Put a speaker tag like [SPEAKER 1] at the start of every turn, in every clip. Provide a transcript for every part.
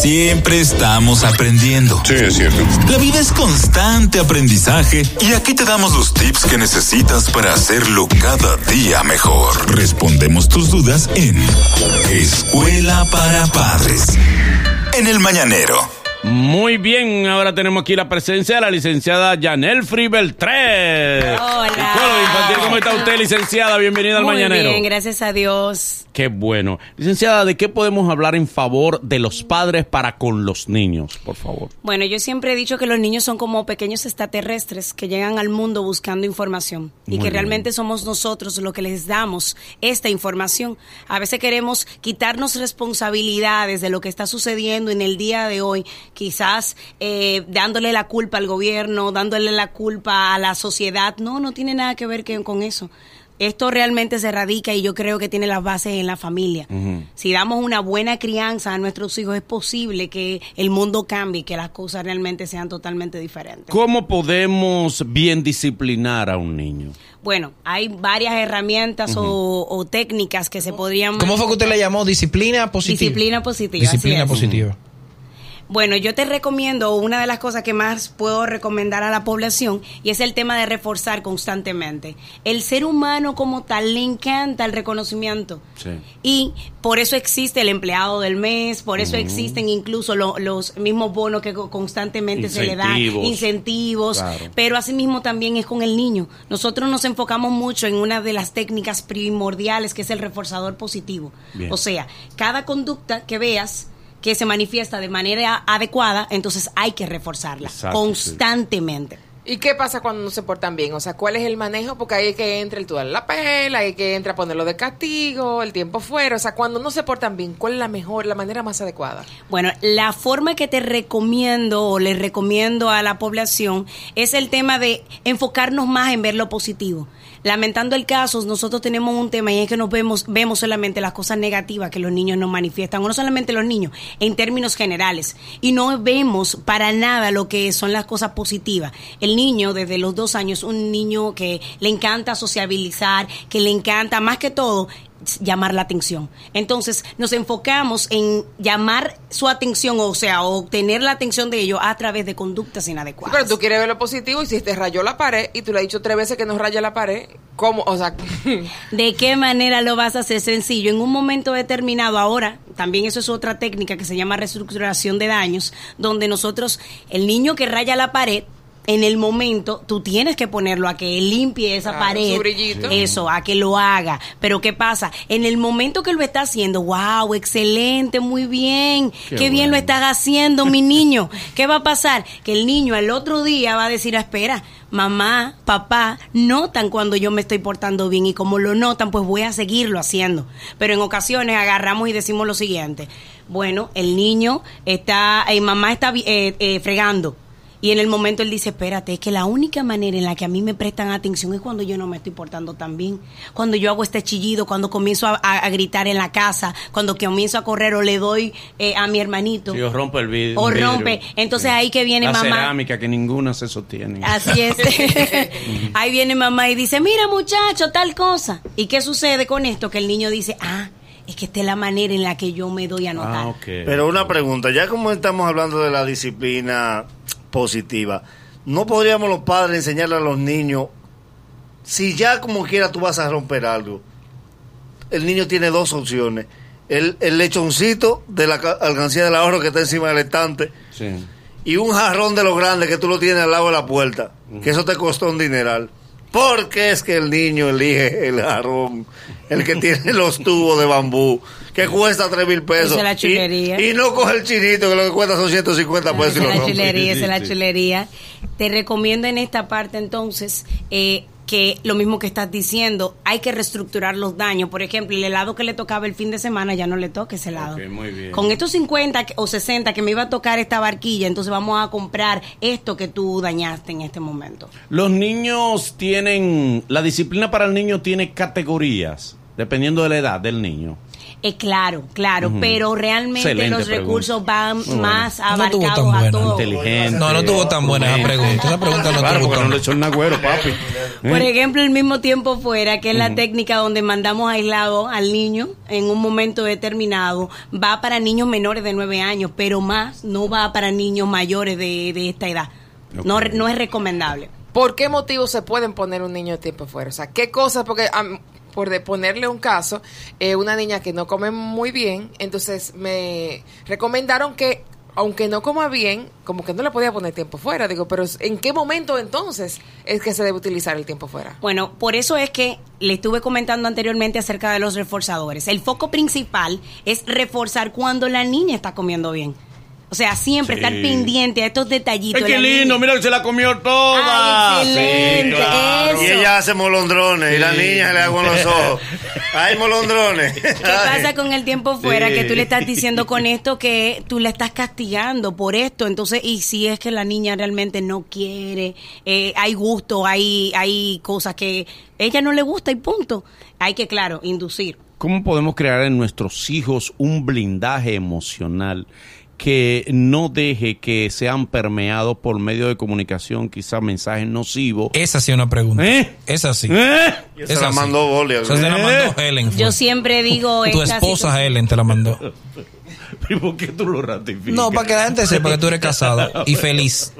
[SPEAKER 1] siempre estamos aprendiendo.
[SPEAKER 2] Sí, es cierto.
[SPEAKER 1] La vida es constante aprendizaje y aquí te damos los tips que necesitas para hacerlo cada día mejor. Respondemos tus dudas en Escuela para Padres. En el Mañanero.
[SPEAKER 3] Muy bien, ahora tenemos aquí la presencia de la licenciada Janel Free Beltré.
[SPEAKER 4] Hola.
[SPEAKER 3] Psicóloga infantil, ¿cómo está usted, licenciada? Bienvenida al
[SPEAKER 4] Muy
[SPEAKER 3] Mañanero.
[SPEAKER 4] bien, gracias a Dios.
[SPEAKER 3] Qué bueno. Licenciada, ¿de qué podemos hablar en favor de los padres para con los niños, por favor?
[SPEAKER 4] Bueno, yo siempre he dicho que los niños son como pequeños extraterrestres que llegan al mundo buscando información y
[SPEAKER 3] Muy
[SPEAKER 4] que
[SPEAKER 3] bien.
[SPEAKER 4] realmente somos nosotros los que les damos esta información. A veces queremos quitarnos responsabilidades de lo que está sucediendo en el día de hoy, quizás eh, dándole la culpa al gobierno, dándole la culpa a la sociedad. No, no tiene nada que ver que- con eso. Esto realmente se radica y yo creo que tiene las bases en la familia. Si damos una buena crianza a nuestros hijos, es posible que el mundo cambie y que las cosas realmente sean totalmente diferentes.
[SPEAKER 3] ¿Cómo podemos bien disciplinar a un niño?
[SPEAKER 4] Bueno, hay varias herramientas o, o técnicas que se podrían...
[SPEAKER 5] ¿Cómo fue que usted le llamó? Disciplina positiva.
[SPEAKER 4] Disciplina positiva, así
[SPEAKER 5] Disciplina
[SPEAKER 4] es. Bueno, yo te recomiendo una de las cosas que más puedo recomendar a la población y es el tema de reforzar constantemente. El ser humano como tal le encanta el reconocimiento.
[SPEAKER 3] Sí.
[SPEAKER 4] Y por eso existe el empleado del mes, por eso existen incluso lo- los mismos bonos que co- constantemente se le dan,
[SPEAKER 3] Incentivos.
[SPEAKER 4] incentivos,
[SPEAKER 3] Claro.
[SPEAKER 4] pero asimismo también es con el niño. Nosotros nos enfocamos mucho en una de las técnicas primordiales que es el reforzador positivo.
[SPEAKER 3] Bien.
[SPEAKER 4] O sea, cada conducta que veas que se manifiesta de manera adecuada, entonces hay que reforzarla
[SPEAKER 3] Exacto,
[SPEAKER 4] constantemente.
[SPEAKER 6] ¿Y qué pasa cuando no se portan bien? O sea, ¿cuál es el manejo? Porque ahí hay que entra el tú la pela, hay que entra a ponerlo de castigo, el tiempo fuera. O sea, cuando no se portan bien, ¿cuál es la mejor, la manera más adecuada?
[SPEAKER 4] Bueno, la forma que te recomiendo o le recomiendo a la población es el tema de enfocarnos más en ver lo positivo. Lamentando el caso, nosotros tenemos un tema y es que nos vemos, vemos solamente las cosas negativas que los niños nos manifiestan, o no solamente los niños, en términos generales, y no vemos para nada lo que son las cosas positivas. El niño desde los dos años, un niño que le encanta sociabilizar, que le encanta más que todo llamar la atención. Entonces, nos enfocamos en llamar su atención, o sea, obtener la atención de ellos a través de conductas inadecuadas.
[SPEAKER 6] Pero tú quieres ver lo positivo y si te rayó la pared y tú le has dicho tres veces que no raya la pared, ¿cómo? O sea,
[SPEAKER 4] ¿De qué manera lo vas a hacer sencillo? En un momento determinado, ahora, también eso es otra técnica que se llama reestructuración de daños, donde nosotros, el niño que raya la pared, en el momento, tú tienes que ponerlo a que limpie esa
[SPEAKER 6] Claro,
[SPEAKER 4] pared.
[SPEAKER 6] su brillito.
[SPEAKER 4] Eso, a que lo haga. Pero ¿qué pasa? En el momento que lo está haciendo, wow, excelente, muy bien.
[SPEAKER 3] Qué
[SPEAKER 4] Qué, bien
[SPEAKER 3] bueno.
[SPEAKER 4] lo estás haciendo, mi niño. ¿Qué va a pasar? Que el niño al otro día va a decir, "Ah, espera, mamá, papá, notan cuando yo me estoy portando bien y como lo notan, pues voy a seguirlo haciendo. Pero en ocasiones agarramos y decimos lo siguiente. Bueno, el niño está, eh, mamá está eh, eh, fregando. Y en el momento él dice, espérate, es que la única manera en la que a mí me prestan atención es cuando yo no me estoy portando tan bien. Cuando yo hago este chillido, cuando comienzo a, a- a gritar en la casa, cuando comienzo a correr o le doy eh, a mi hermanito.
[SPEAKER 3] Si os rompe el vidrio.
[SPEAKER 4] O rompe. Entonces ahí que viene
[SPEAKER 3] la
[SPEAKER 4] mamá.
[SPEAKER 3] cerámica que ninguna se sostiene.
[SPEAKER 4] Así es. Ahí viene mamá y dice, mira muchacho, tal cosa. ¿Y qué sucede con esto? Que el niño dice, ah, es que esta es la manera en la que yo me doy a notar.
[SPEAKER 3] Ah.
[SPEAKER 2] Pero una pregunta, ya como estamos hablando de la disciplina positiva, ¿no podríamos los padres enseñarle a los niños, si ya como quiera tú vas a romper algo, el niño tiene dos opciones, el, el lechoncito de la ca- alcancía del ahorro que está encima del estante
[SPEAKER 3] Sí.
[SPEAKER 2] y un jarrón de los grandes que tú lo tienes al lado de la puerta, que eso te costó un dineral. Porque es que el niño elige el jarrón, el que tiene los tubos de bambú, que cuesta tres mil pesos.
[SPEAKER 4] Esa es la
[SPEAKER 2] Y-
[SPEAKER 4] chulería.
[SPEAKER 2] Y, no coge el chinito, que lo que cuesta son 150 pesos. y
[SPEAKER 4] Esa es la
[SPEAKER 2] rompe.
[SPEAKER 4] chulería, esa es la chulería. Te recomiendo en esta parte entonces eh, que lo mismo que estás diciendo, hay que reestructurar los daños. Por ejemplo, el helado que le tocaba el fin de semana ya no le toca ese helado.
[SPEAKER 3] Muy bien.
[SPEAKER 4] Con estos 50 que- o 60 que me iba a tocar esta barquilla, entonces vamos a comprar esto que tú dañaste en este momento.
[SPEAKER 3] Los niños tienen, la disciplina para el niño tiene categorías, dependiendo de la edad del niño.
[SPEAKER 4] Eh, claro, claro, pero realmente
[SPEAKER 3] Excelente
[SPEAKER 4] los
[SPEAKER 3] pregunta.
[SPEAKER 4] recursos van
[SPEAKER 3] Muy
[SPEAKER 4] más
[SPEAKER 5] No estuvo tan
[SPEAKER 4] abarcados a
[SPEAKER 5] buena.
[SPEAKER 4] todo.
[SPEAKER 3] Inteligente.
[SPEAKER 5] No, no tuvo tan buena esa pregunta. Esa pregunta no
[SPEAKER 3] Claro,
[SPEAKER 5] tuvo tan
[SPEAKER 3] no le echó el nagüero, papi.
[SPEAKER 4] Por
[SPEAKER 3] ¿Eh?
[SPEAKER 4] ejemplo, el mismo tiempo fuera, que es la técnica donde mandamos aislado al niño en un momento determinado, va para niños menores de 9 años, pero más no va para niños mayores de, de esta edad. No, no es recomendable.
[SPEAKER 6] ¿Por qué motivos se pueden poner un niño de tiempo fuera? O sea, ¿qué cosas? Porque por de ponerle un caso, eh, una niña que no come muy bien, entonces me recomendaron que aunque no coma bien, como que no le podía poner tiempo fuera. Digo, pero ¿en qué momento entonces es que se debe utilizar el tiempo fuera?
[SPEAKER 4] Bueno, por eso es que le estuve comentando anteriormente acerca de los reforzadores. El foco principal es reforzar cuando la niña está comiendo bien. O sea, siempre
[SPEAKER 3] Sí.
[SPEAKER 4] estar pendiente a estos detallitos.
[SPEAKER 3] Ay, qué lindo,
[SPEAKER 4] niña.
[SPEAKER 3] mira que se la comió toda.
[SPEAKER 4] Ay, excelente, eso.
[SPEAKER 2] Y ella hace molondrones y la niña le hago en los ojos. ¡Ay, molondrones!
[SPEAKER 4] ¿Qué pasa con el tiempo fuera?
[SPEAKER 3] Sí.
[SPEAKER 4] Que tú le estás diciendo con esto que tú la estás castigando por esto. Entonces, y si es que la niña realmente no quiere, eh, hay gusto, hay, hay cosas que ella no le gusta y punto. Hay que, claro, inducir.
[SPEAKER 3] ¿Cómo podemos crear en nuestros hijos un blindaje emocional que no deje que sean permeados por medio de comunicación, quizás mensajes nocivos?
[SPEAKER 5] Esa sí es una pregunta.
[SPEAKER 3] ¿Eh?
[SPEAKER 5] Esa sí.
[SPEAKER 3] ¿Eh?
[SPEAKER 5] Esa
[SPEAKER 2] la
[SPEAKER 5] sí.
[SPEAKER 2] mandó.
[SPEAKER 5] Esa se la mandó Helen. fue.
[SPEAKER 4] Yo siempre digo...
[SPEAKER 5] Tu esposa
[SPEAKER 4] situación-
[SPEAKER 5] Helen te la mandó.
[SPEAKER 3] ¿Y por qué tú lo ratificas?
[SPEAKER 5] No, para que la gente sepa que tú eres casado y feliz.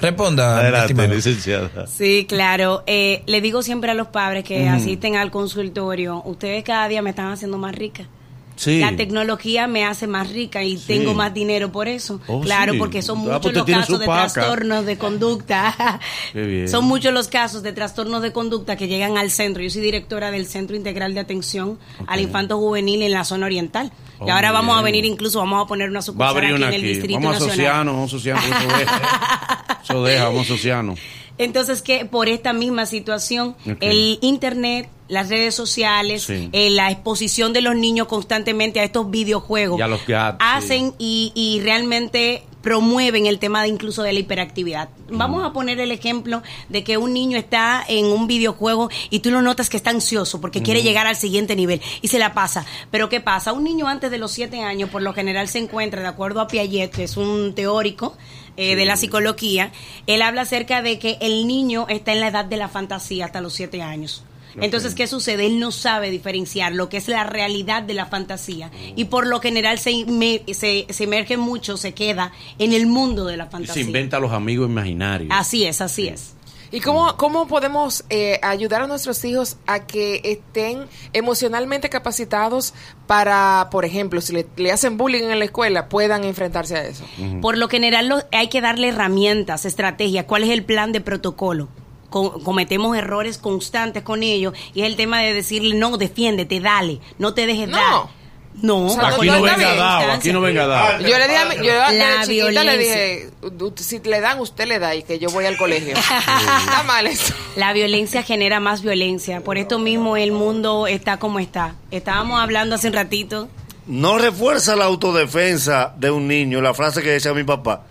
[SPEAKER 5] Responda,
[SPEAKER 3] Adelante, licenciada.
[SPEAKER 4] Sí, claro. Eh, le digo siempre a los padres que asisten al consultorio, ustedes cada día me están haciendo más rica.
[SPEAKER 3] Sí.
[SPEAKER 4] La tecnología me hace más rica y
[SPEAKER 3] Sí.
[SPEAKER 4] tengo más dinero por eso.
[SPEAKER 3] Oh,
[SPEAKER 4] claro,
[SPEAKER 3] sí.
[SPEAKER 4] porque son
[SPEAKER 3] Ah,
[SPEAKER 4] muchos
[SPEAKER 3] pues
[SPEAKER 4] los casos de
[SPEAKER 3] paca.
[SPEAKER 4] trastornos de conducta. Son muchos los casos de trastornos de conducta que llegan al centro. Yo soy directora del Centro Integral de Atención al Infanto Juvenil en la zona oriental.
[SPEAKER 3] Oh,
[SPEAKER 4] y ahora
[SPEAKER 3] muy
[SPEAKER 4] vamos a venir, incluso vamos a poner una
[SPEAKER 3] a
[SPEAKER 4] sucursal aquí en el
[SPEAKER 3] aquí.
[SPEAKER 4] Distrito
[SPEAKER 3] Vamos a
[SPEAKER 4] Nacional.
[SPEAKER 3] asociarnos, vamos a asociarnos. Eso deja. Eso deja, vamos a asociarnos.
[SPEAKER 4] Entonces, que por esta misma situación, el Internet, las redes sociales,
[SPEAKER 3] Sí.
[SPEAKER 4] eh, la exposición de los niños constantemente a estos videojuegos,
[SPEAKER 3] Y a los gadgets,
[SPEAKER 4] hacen y, y realmente promueven el tema de incluso de la hiperactividad. Vamos a poner el ejemplo de que un niño está en un videojuego y tú lo notas que está ansioso porque quiere llegar al siguiente nivel y se la pasa. Pero ¿qué pasa? Un niño antes de los siete años por lo general se encuentra, de acuerdo a Piaget, que es un teórico, eh, de la psicología, él habla acerca de que el niño está en la edad de la fantasía hasta los siete años. Entonces, ¿qué sucede? Él no sabe diferenciar lo que es la realidad de la fantasía. Y por lo general se, inme- se, se emerge mucho, se queda en el mundo de la
[SPEAKER 3] Y se
[SPEAKER 4] fantasía.
[SPEAKER 3] inventa los amigos imaginarios.
[SPEAKER 4] Así es, así es.
[SPEAKER 6] ¿Y cómo, cómo podemos eh, ayudar a nuestros hijos a que estén emocionalmente capacitados para, por ejemplo, si le, le hacen bullying en la escuela, puedan enfrentarse a eso?
[SPEAKER 4] Por lo general lo- hay que darle herramientas, estrategias. ¿Cuál es el plan de protocolo? Co- cometemos errores constantes con ellos y es el tema de decirle, no, defiéndete, dale, no te dejes
[SPEAKER 6] No.
[SPEAKER 4] dar. No,
[SPEAKER 6] O sea,
[SPEAKER 3] Aquí
[SPEAKER 6] no,
[SPEAKER 3] venga dado, aquí no venga dado.
[SPEAKER 6] Yo le dije, a mi- yo
[SPEAKER 4] La
[SPEAKER 6] de chiquita le dije, "U- si le dan, usted le da y que yo voy al colegio. está mal eso.
[SPEAKER 4] La violencia genera más violencia. Por esto mismo el mundo está como está. Estábamos hablando hace un ratito.
[SPEAKER 2] No refuerza la autodefensa de un niño, la frase que decía mi papá.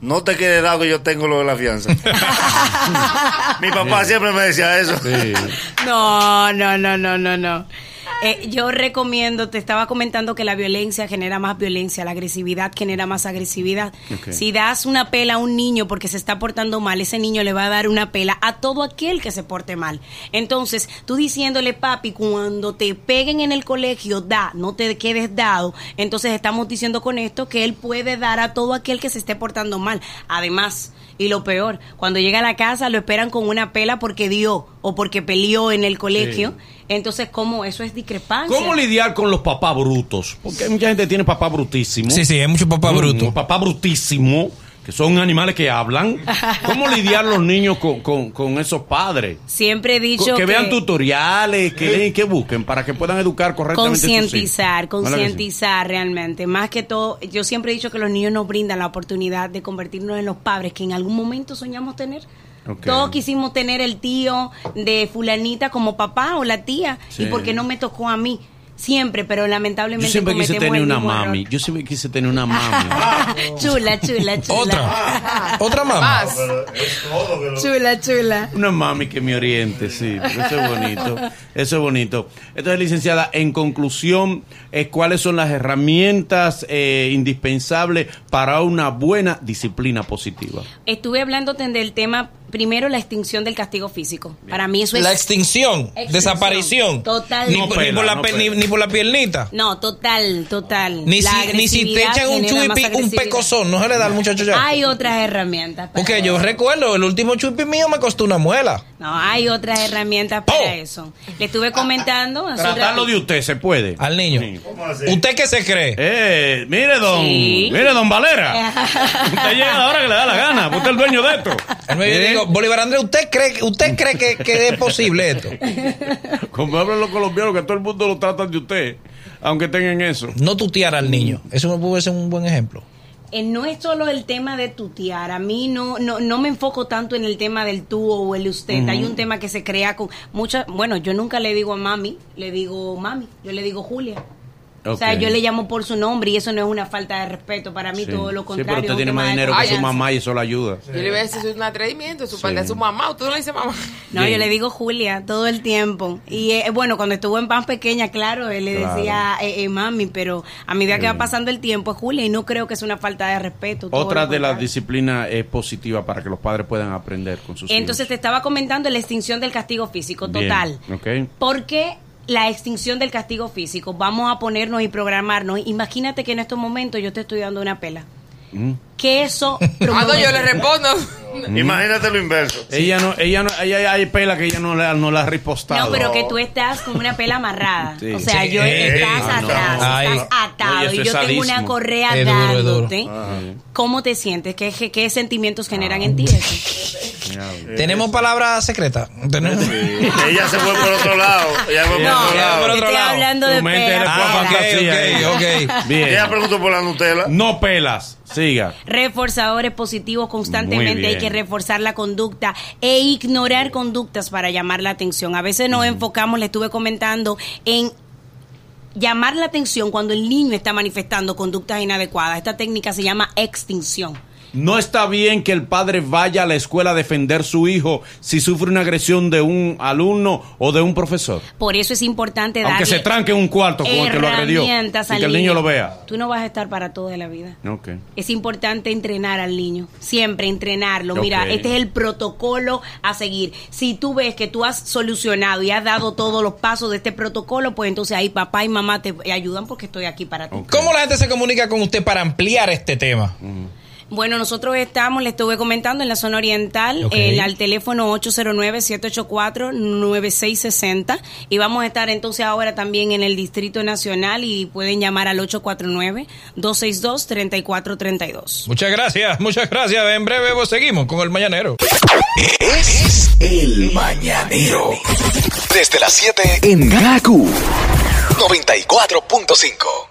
[SPEAKER 2] No te quede dado que yo tengo lo de la fianza. mi papá siempre me decía eso.
[SPEAKER 3] Sí.
[SPEAKER 4] No, no, no, no, no, no. Eh, yo recomiendo, te estaba comentando que la violencia genera más violencia, la agresividad genera más agresividad. Si das una pela a un niño porque se está portando mal, ese niño le va a dar una pela a todo aquel que se porte mal. Entonces, tú diciéndole, papi, cuando te peguen en el colegio, da, no te quedes dado. Entonces, estamos diciendo con esto que él puede dar a todo aquel que se esté portando mal. Además, y lo peor, cuando llega a la casa lo esperan con una pela porque dio o porque peleó en el colegio. Entonces, ¿cómo? Eso es discrepancia.
[SPEAKER 3] ¿Cómo lidiar con los papás brutos? Porque mucha gente tiene papá brutísimo.
[SPEAKER 5] Sí, sí, hay mucho papá
[SPEAKER 3] Mm,
[SPEAKER 5] bruto.
[SPEAKER 3] Los papás brutísimo, que son animales que hablan. ¿Cómo lidiar los niños con, con- con esos padres?
[SPEAKER 4] Siempre he dicho
[SPEAKER 3] que, vean tutoriales, que, leen, que busquen para que puedan educar correctamente.
[SPEAKER 4] concientizar, concientizar realmente. Más que todo, yo siempre he dicho que los niños nos brindan la oportunidad de convertirnos en los padres que en algún momento soñamos tener. Todos quisimos tener el tío de fulanita como papá o la tía.
[SPEAKER 3] Sí.
[SPEAKER 4] ¿Y por qué no me tocó a mí? Siempre, pero
[SPEAKER 3] Yo
[SPEAKER 4] lamentablemente
[SPEAKER 3] siempre quise tener una
[SPEAKER 4] error.
[SPEAKER 3] mami. Yo siempre quise tener una mami.
[SPEAKER 4] chula, chula, chula.
[SPEAKER 5] Otra. Otra mamá.
[SPEAKER 6] Más.
[SPEAKER 4] Chula, chula.
[SPEAKER 3] Una mami que me oriente, sí. Eso es bonito. Eso es bonito. Entonces, licenciada, en conclusión, eh, ¿cuáles son las herramientas eh, indispensables para una buena disciplina positiva?
[SPEAKER 4] Estuve hablando del tema, primero, la extinción del castigo físico. Para mí eso es...
[SPEAKER 5] La extinción,
[SPEAKER 4] Extinción.
[SPEAKER 5] Desaparición.
[SPEAKER 4] Total.
[SPEAKER 5] Ni,
[SPEAKER 3] No
[SPEAKER 5] ni
[SPEAKER 3] pela,
[SPEAKER 5] por la
[SPEAKER 3] no
[SPEAKER 5] ni, ni por la piernita.
[SPEAKER 4] No, total, total.
[SPEAKER 5] Ni
[SPEAKER 4] La
[SPEAKER 5] si, ni si te echan un chupi, un pecozón, no se le da al muchacho ya.
[SPEAKER 4] Hay otras herramientas.
[SPEAKER 5] Porque yo recuerdo, el último chupi mío me costó una muela.
[SPEAKER 4] No, hay otras herramientas para
[SPEAKER 5] Oh.
[SPEAKER 4] eso. Le estuve comentando.
[SPEAKER 3] Tratarlo de usted, ¿se puede?
[SPEAKER 5] Al niño.
[SPEAKER 3] Sí.
[SPEAKER 5] ¿Usted qué se cree?
[SPEAKER 3] Eh, mire, don.
[SPEAKER 4] Sí.
[SPEAKER 3] Mire, don Valera. Usted llega ahora que le da la gana. Usted es el dueño de esto. ¿Eh?
[SPEAKER 5] digo, Bolívar Andrés, ¿usted cree, que- usted cree que, que es posible esto?
[SPEAKER 3] Como hablan los colombianos, que todo el mundo lo tratan de usted, aunque tengan eso.
[SPEAKER 5] No tutear al niño. Eso me puede ser un buen ejemplo.
[SPEAKER 4] Eh, no es solo el tema de tutear. A mí no, no, no me enfoco tanto en el tema del tú o el usted. Hay un tema que se crea con muchas. Bueno, yo nunca le digo a mami, le digo mami, yo le digo Julia. O sea, yo le llamo por su nombre y eso no es una falta de respeto. Para mí,
[SPEAKER 3] Sí.
[SPEAKER 4] todo lo
[SPEAKER 3] Sí,
[SPEAKER 4] contrario.
[SPEAKER 3] pero usted tiene más
[SPEAKER 4] de
[SPEAKER 3] dinero que su mamá y eso le ayuda.
[SPEAKER 6] Yo le iba a decir, es un atrevimiento, su
[SPEAKER 3] Sí.
[SPEAKER 6] padre es su mamá, usted no le dice mamá.
[SPEAKER 4] No,
[SPEAKER 3] Bien.
[SPEAKER 4] yo le digo Julia todo el tiempo. Y eh, bueno, cuando estuvo en pan pequeña, claro, él le
[SPEAKER 3] Claro.
[SPEAKER 4] decía eh, eh, mami, pero a medida que va
[SPEAKER 3] Bien.
[SPEAKER 4] pasando el tiempo es Julia y no creo que es una falta de respeto.
[SPEAKER 3] Otra de las disciplinas es positiva para que los padres puedan aprender con sus
[SPEAKER 4] Entonces te
[SPEAKER 3] hijos.
[SPEAKER 4] estaba comentando la extinción del castigo físico,
[SPEAKER 3] Bien,
[SPEAKER 4] total.
[SPEAKER 3] ok.
[SPEAKER 4] ¿Por qué la extinción del castigo físico? Vamos a ponernos y programarnos. Imagínate que en estos momentos yo te estoy dando una pela.
[SPEAKER 3] Mm.
[SPEAKER 4] Que eso...
[SPEAKER 6] Ah, no, yo le respondo.
[SPEAKER 2] Imagínate lo inverso.
[SPEAKER 3] Ella no, ella no, ella hay pela que ella no le, no la ha ripostado.
[SPEAKER 4] No, pero que tú estás con una pela amarrada.
[SPEAKER 3] Sí.
[SPEAKER 4] O sea,
[SPEAKER 5] Sí.
[SPEAKER 4] yo estás
[SPEAKER 3] ah, no.
[SPEAKER 4] atrás,
[SPEAKER 5] Ay.
[SPEAKER 4] estás atado. Y yo tengo una correa
[SPEAKER 5] duro, duro.
[SPEAKER 4] dándote. ¿Cómo te sientes? ¿Qué, qué, qué sentimientos generan en ti eso?
[SPEAKER 5] ¿Tenemos palabras secretas? ¿Tenemos?
[SPEAKER 2] Ella se fue por otro lado. Ella fue por
[SPEAKER 4] No,
[SPEAKER 2] otro
[SPEAKER 5] ya,
[SPEAKER 2] lado.
[SPEAKER 5] por otro
[SPEAKER 4] estoy
[SPEAKER 5] lado.
[SPEAKER 4] hablando
[SPEAKER 3] Tu
[SPEAKER 4] de
[SPEAKER 3] mente
[SPEAKER 4] pela.
[SPEAKER 3] eres
[SPEAKER 5] Ah, ok,
[SPEAKER 3] fantasía,
[SPEAKER 5] ok,
[SPEAKER 3] eh.
[SPEAKER 5] ok.
[SPEAKER 3] Bien.
[SPEAKER 2] Ella preguntó por la Nutella.
[SPEAKER 3] No pelas. Siga.
[SPEAKER 4] reforzadores positivos constantemente hay que reforzar la conducta e ignorar conductas para llamar la atención a veces nos enfocamos le estuve comentando en llamar la atención cuando el niño está manifestando conductas inadecuadas esta técnica se llama extinción
[SPEAKER 3] No está bien que el padre vaya a la escuela a defender su hijo si sufre una agresión de un alumno o de un profesor.
[SPEAKER 4] por eso es importante
[SPEAKER 3] Aunque
[SPEAKER 4] darle
[SPEAKER 3] se tranque en un cuarto con el que lo agredió. Y que el niño lo vea.
[SPEAKER 4] tú no vas a estar para toda la vida
[SPEAKER 3] Ok.
[SPEAKER 4] Es importante entrenar al niño, siempre entrenarlo. Mira, este es el protocolo a seguir. Si tú ves que tú has solucionado y has dado todos los pasos de este protocolo, pues entonces ahí papá y mamá te ayudan porque estoy aquí para ti.
[SPEAKER 5] ¿Cómo la gente se comunica con usted para ampliar este tema?
[SPEAKER 4] Bueno, nosotros estamos, le estuve comentando, en la zona oriental,
[SPEAKER 5] Ok.
[SPEAKER 4] en- al teléfono 809-784-9660 y vamos a estar entonces ahora también en el Distrito Nacional y pueden llamar al 849-262-3432.
[SPEAKER 5] Muchas gracias, muchas gracias. En breve pues, seguimos con el mañanero.
[SPEAKER 1] Es el mañanero. Desde las 7 en Gaku 94.5.